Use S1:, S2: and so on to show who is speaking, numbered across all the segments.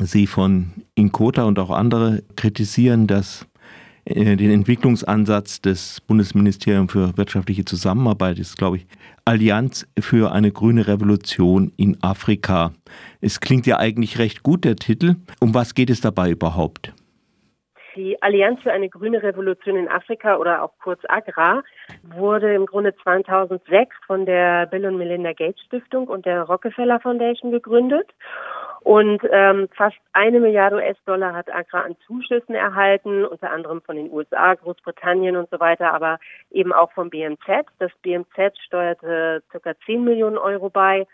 S1: Sie von Inkota und auch andere kritisieren, dass äh, den Entwicklungsansatz des Bundesministeriums für wirtschaftliche Zusammenarbeit ist, glaube ich, Allianz für eine grüne Revolution in Afrika. Es klingt ja eigentlich recht gut, der Titel. Um was geht es dabei überhaupt?
S2: Die Allianz für eine grüne Revolution in Afrika oder auch kurz AGRA wurde im Grunde 2006 von der Bill und Melinda Gates Stiftung und der Rockefeller Foundation gegründet. Und ähm, fast eine Milliarde US-Dollar hat Agra an Zuschüssen erhalten, unter anderem von den USA, Großbritannien und so weiter, aber eben auch vom BMZ. Das BMZ steuerte ca. 10 Millionen Euro bei.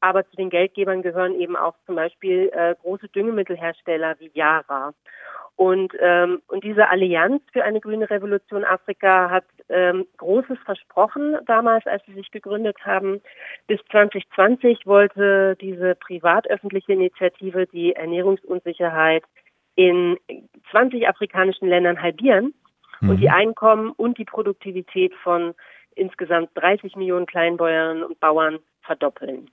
S2: Aber zu den Geldgebern gehören eben auch zum Beispiel äh, große Düngemittelhersteller wie Yara. Und, ähm, und diese Allianz für eine grüne Revolution Afrika hat ähm, Großes versprochen damals, als sie sich gegründet haben. Bis 2020 wollte diese privat-öffentliche Initiative die Ernährungsunsicherheit in 20 afrikanischen Ländern halbieren mhm. und die Einkommen und die Produktivität von insgesamt 30 Millionen Kleinbäuerinnen und Bauern verdoppeln.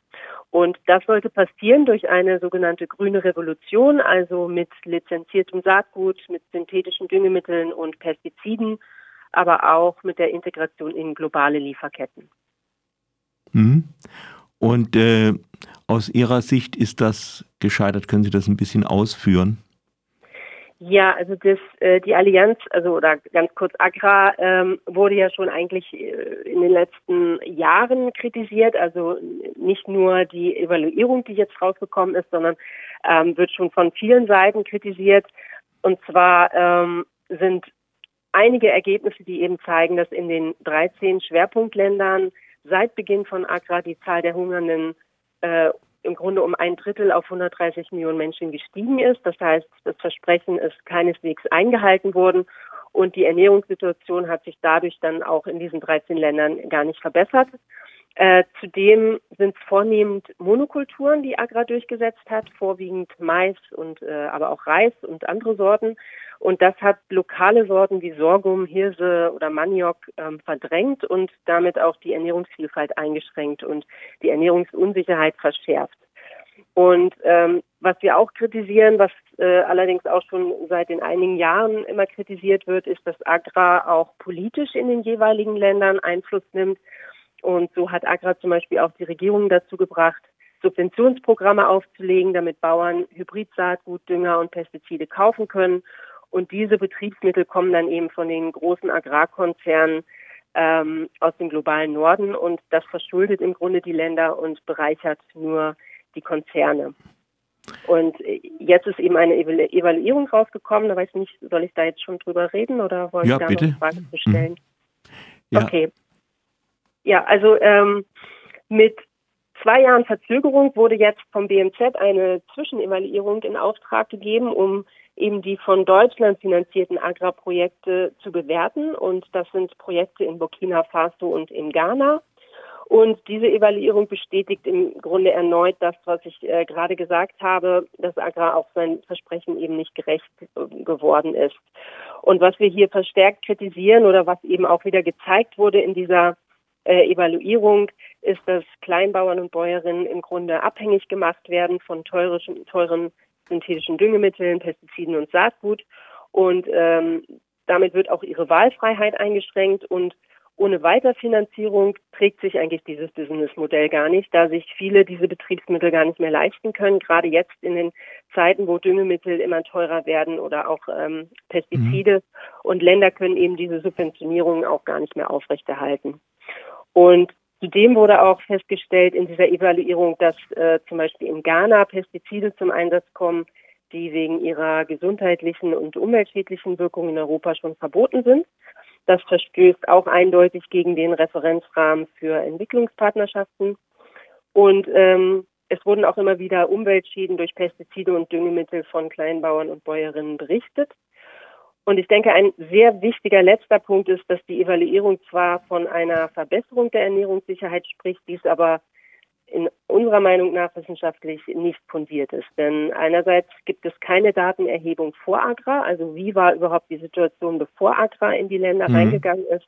S2: Und das sollte passieren durch eine sogenannte grüne Revolution, also mit lizenziertem Saatgut, mit synthetischen Düngemitteln und Pestiziden, aber auch mit der Integration in globale Lieferketten.
S1: Mhm. Und äh, aus Ihrer Sicht ist das gescheitert? Können Sie das ein bisschen ausführen?
S2: Ja, also das, äh, die Allianz, also oder ganz kurz Agra, ähm, wurde ja schon eigentlich äh, in den letzten Jahren kritisiert. Also nicht nur die Evaluierung, die jetzt rausgekommen ist, sondern ähm, wird schon von vielen Seiten kritisiert. Und zwar ähm, sind einige Ergebnisse, die eben zeigen, dass in den 13 Schwerpunktländern seit Beginn von Agra die Zahl der Hungernden äh, im Grunde um ein Drittel auf 130 Millionen Menschen gestiegen ist. Das heißt, das Versprechen ist keineswegs eingehalten worden und die Ernährungssituation hat sich dadurch dann auch in diesen 13 Ländern gar nicht verbessert. Äh, zudem sind es vornehmend Monokulturen, die Agra durchgesetzt hat, vorwiegend Mais und äh, aber auch Reis und andere Sorten. Und das hat lokale Sorten wie Sorghum, Hirse oder Maniok ähm, verdrängt und damit auch die Ernährungsvielfalt eingeschränkt und die Ernährungsunsicherheit verschärft. Und ähm, was wir auch kritisieren, was äh, allerdings auch schon seit den einigen Jahren immer kritisiert wird, ist, dass Agra auch politisch in den jeweiligen Ländern Einfluss nimmt und so hat Agra zum Beispiel auch die Regierung dazu gebracht, Subventionsprogramme aufzulegen, damit Bauern Hybridsaatgut, Dünger und Pestizide kaufen können. Und diese Betriebsmittel kommen dann eben von den großen Agrarkonzernen ähm, aus dem globalen Norden und das verschuldet im Grunde die Länder und bereichert nur die Konzerne. Und jetzt ist eben eine Evaluierung rausgekommen. Da weiß ich nicht, soll ich da jetzt schon drüber reden oder wollen
S1: ja,
S2: Sie da
S1: bitte.
S2: noch Fragen zu stellen?
S1: Mhm. Ja.
S2: Okay. Ja, also ähm, mit zwei Jahren Verzögerung wurde jetzt vom BMZ eine Zwischenevaluierung in Auftrag gegeben, um eben die von Deutschland finanzierten Agrarprojekte zu bewerten. Und das sind Projekte in Burkina Faso und in Ghana. Und diese Evaluierung bestätigt im Grunde erneut das, was ich äh, gerade gesagt habe, dass Agrar auch sein Versprechen eben nicht gerecht äh, geworden ist. Und was wir hier verstärkt kritisieren oder was eben auch wieder gezeigt wurde in dieser äh, Evaluierung ist, dass Kleinbauern und Bäuerinnen im Grunde abhängig gemacht werden von teurischen, teuren synthetischen Düngemitteln, Pestiziden und Saatgut. Und ähm, damit wird auch ihre Wahlfreiheit eingeschränkt und ohne Weiterfinanzierung trägt sich eigentlich dieses Businessmodell gar nicht, da sich viele diese Betriebsmittel gar nicht mehr leisten können. Gerade jetzt in den Zeiten, wo Düngemittel immer teurer werden oder auch ähm, Pestizide. Mhm. Und Länder können eben diese Subventionierung auch gar nicht mehr aufrechterhalten. Und zudem wurde auch festgestellt in dieser Evaluierung, dass äh, zum Beispiel in Ghana Pestizide zum Einsatz kommen, die wegen ihrer gesundheitlichen und umweltschädlichen Wirkungen in Europa schon verboten sind. Das verstößt auch eindeutig gegen den Referenzrahmen für Entwicklungspartnerschaften. Und ähm, es wurden auch immer wieder Umweltschäden durch Pestizide und Düngemittel von Kleinbauern und Bäuerinnen berichtet. Und ich denke, ein sehr wichtiger letzter Punkt ist, dass die Evaluierung zwar von einer Verbesserung der Ernährungssicherheit spricht, dies aber in unserer Meinung nach wissenschaftlich nicht fundiert ist. Denn einerseits gibt es keine Datenerhebung vor Agra, also wie war überhaupt die Situation, bevor Agra in die Länder mhm. reingegangen ist.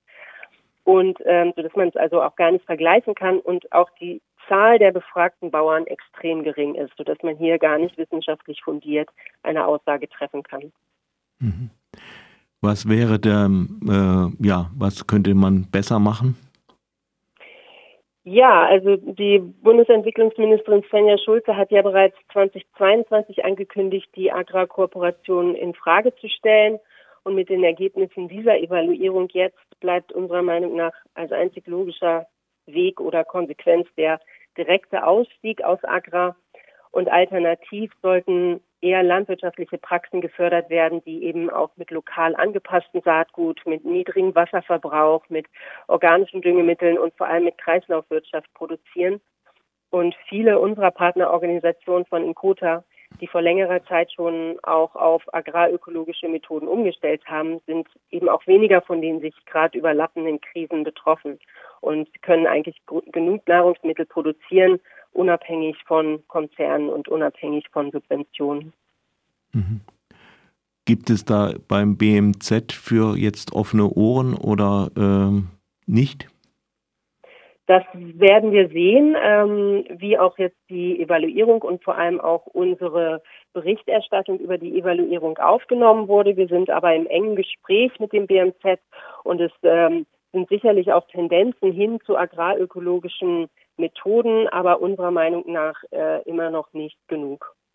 S2: Und ähm, so dass man es also auch gar nicht vergleichen kann. Und auch die Zahl der befragten Bauern extrem gering ist, sodass man hier gar nicht wissenschaftlich fundiert eine Aussage treffen kann.
S1: Mhm. Was wäre der, äh, ja, was könnte man besser machen?
S2: Ja, also die Bundesentwicklungsministerin Svenja Schulze hat ja bereits 2022 angekündigt, die Agrarkooperation in Frage zu stellen. Und mit den Ergebnissen dieser Evaluierung jetzt bleibt unserer Meinung nach als einzig logischer Weg oder Konsequenz der direkte Ausstieg aus Agrar. Und alternativ sollten eher landwirtschaftliche Praxen gefördert werden, die eben auch mit lokal angepasstem Saatgut, mit niedrigem Wasserverbrauch, mit organischen Düngemitteln und vor allem mit Kreislaufwirtschaft produzieren. Und viele unserer Partnerorganisationen von Inkota, die vor längerer Zeit schon auch auf agrarökologische Methoden umgestellt haben, sind eben auch weniger von den sich gerade überlappenden Krisen betroffen und können eigentlich genug Nahrungsmittel produzieren, unabhängig von Konzernen und unabhängig von Subventionen.
S1: Mhm. Gibt es da beim BMZ für jetzt offene Ohren oder ähm, nicht?
S2: Das werden wir sehen, ähm, wie auch jetzt die Evaluierung und vor allem auch unsere Berichterstattung über die Evaluierung aufgenommen wurde. Wir sind aber im engen Gespräch mit dem BMZ und es ähm, sind sicherlich auch Tendenzen hin zu agrarökologischen Methoden, aber unserer Meinung nach äh, immer noch nicht genug.